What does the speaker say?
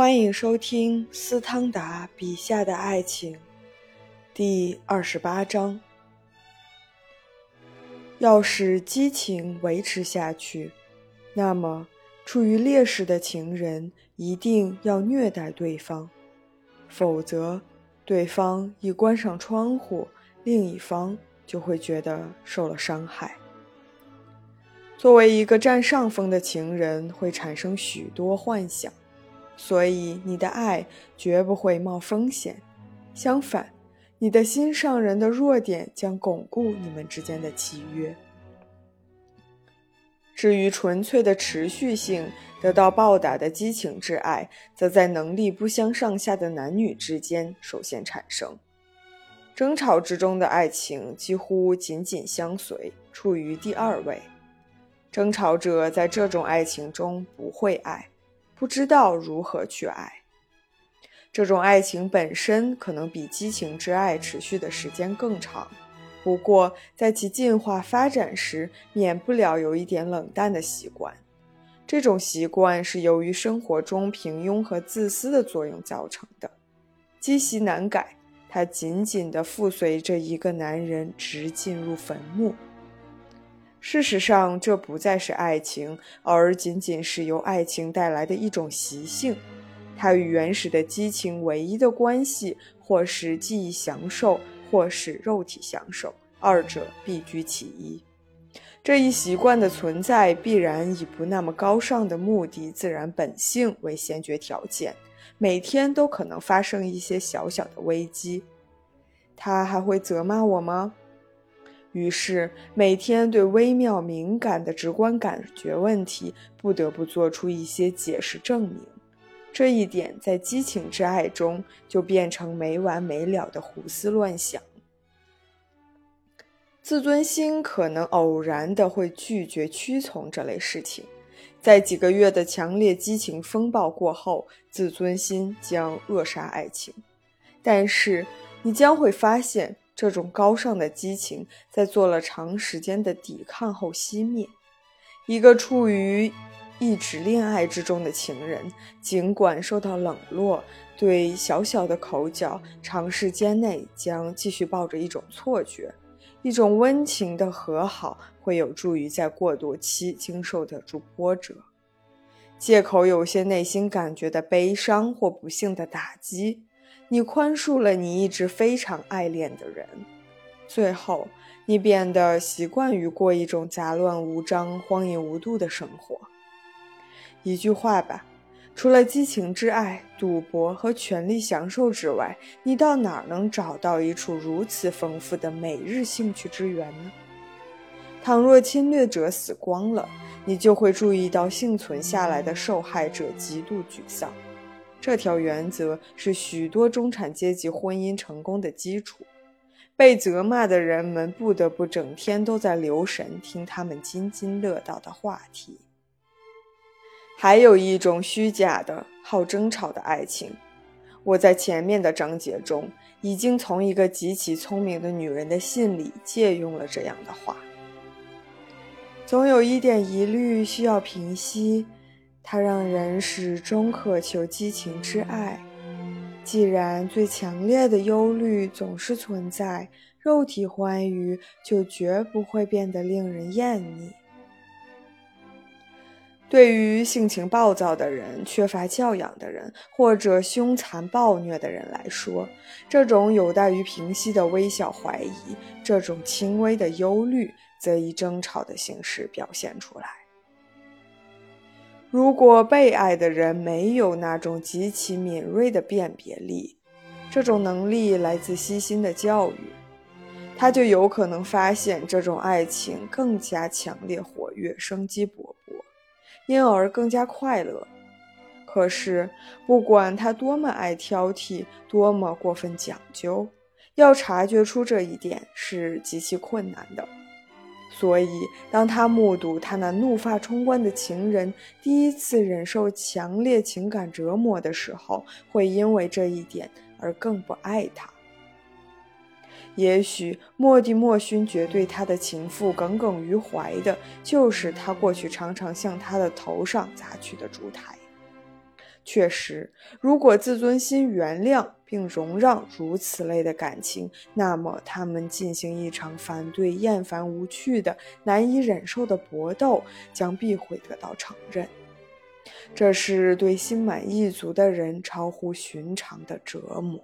欢迎收听斯汤达笔下的爱情，第二十八章。要使激情维持下去，那么处于劣势的情人一定要虐待对方，否则对方一关上窗户，另一方就会觉得受了伤害。作为一个占上风的情人，会产生许多幻想。所以，你的爱绝不会冒风险，相反，你的心上人的弱点将巩固你们之间的契约。至于纯粹的持续性得到报答的激情之爱，则在能力不相上下的男女之间首先产生。争吵之中的爱情几乎紧紧相随，处于第二位。争吵者在这种爱情中不会爱。不知道如何去爱，这种爱情本身可能比激情之爱持续的时间更长。不过，在其进化发展时，免不了有一点冷淡的习惯。这种习惯是由于生活中平庸和自私的作用造成的，积习难改。它紧紧地附随着一个男人，直进入坟墓。事实上，这不再是爱情，而仅仅是由爱情带来的一种习性。它与原始的激情唯一的关系，或是记忆享受，或是肉体享受，二者必居其一。这一习惯的存在，必然以不那么高尚的目的、自然本性为先决条件。每天都可能发生一些小小的危机。他还会责骂我吗？于是，每天对微妙敏感的直观感觉问题，不得不做出一些解释证明。这一点在激情之爱中就变成没完没了的胡思乱想。自尊心可能偶然的会拒绝屈从这类事情，在几个月的强烈激情风暴过后，自尊心将扼杀爱情。但是，你将会发现。这种高尚的激情在做了长时间的抵抗后熄灭。一个处于一直恋爱之中的情人，尽管受到冷落，对小小的口角，长时间内将继续抱着一种错觉：一种温情的和好会有助于在过渡期经受得住波折。借口有些内心感觉的悲伤或不幸的打击。你宽恕了你一直非常爱恋的人，最后你变得习惯于过一种杂乱无章、荒淫无度的生活。一句话吧，除了激情之爱、赌博和权力享受之外，你到哪儿能找到一处如此丰富的每日兴趣之源呢？倘若侵略者死光了，你就会注意到幸存下来的受害者极度沮丧。这条原则是许多中产阶级婚姻成功的基础。被责骂的人们不得不整天都在留神听他们津津乐道的话题。还有一种虚假的好争吵的爱情，我在前面的章节中已经从一个极其聪明的女人的信里借用了这样的话：总有一点疑虑需要平息。它让人始终渴求激情之爱。既然最强烈的忧虑总是存在，肉体欢愉就绝不会变得令人厌腻。对于性情暴躁的人、缺乏教养的人或者凶残暴虐的人来说，这种有待于平息的微小怀疑，这种轻微的忧虑，则以争吵的形式表现出来。如果被爱的人没有那种极其敏锐的辨别力，这种能力来自悉心的教育，他就有可能发现这种爱情更加强烈、活跃、生机勃勃，因而更加快乐。可是，不管他多么爱挑剔，多么过分讲究，要察觉出这一点是极其困难的。所以，当他目睹他那怒发冲冠的情人第一次忍受强烈情感折磨的时候，会因为这一点而更不爱他。也许莫蒂莫勋爵对他的情妇耿耿于怀的，就是他过去常常向他的头上砸去的烛台。确实，如果自尊心原谅并容让如此类的感情，那么他们进行一场反对、厌烦、无趣的、难以忍受的搏斗，将必会得到承认。这是对心满意足的人超乎寻常的折磨。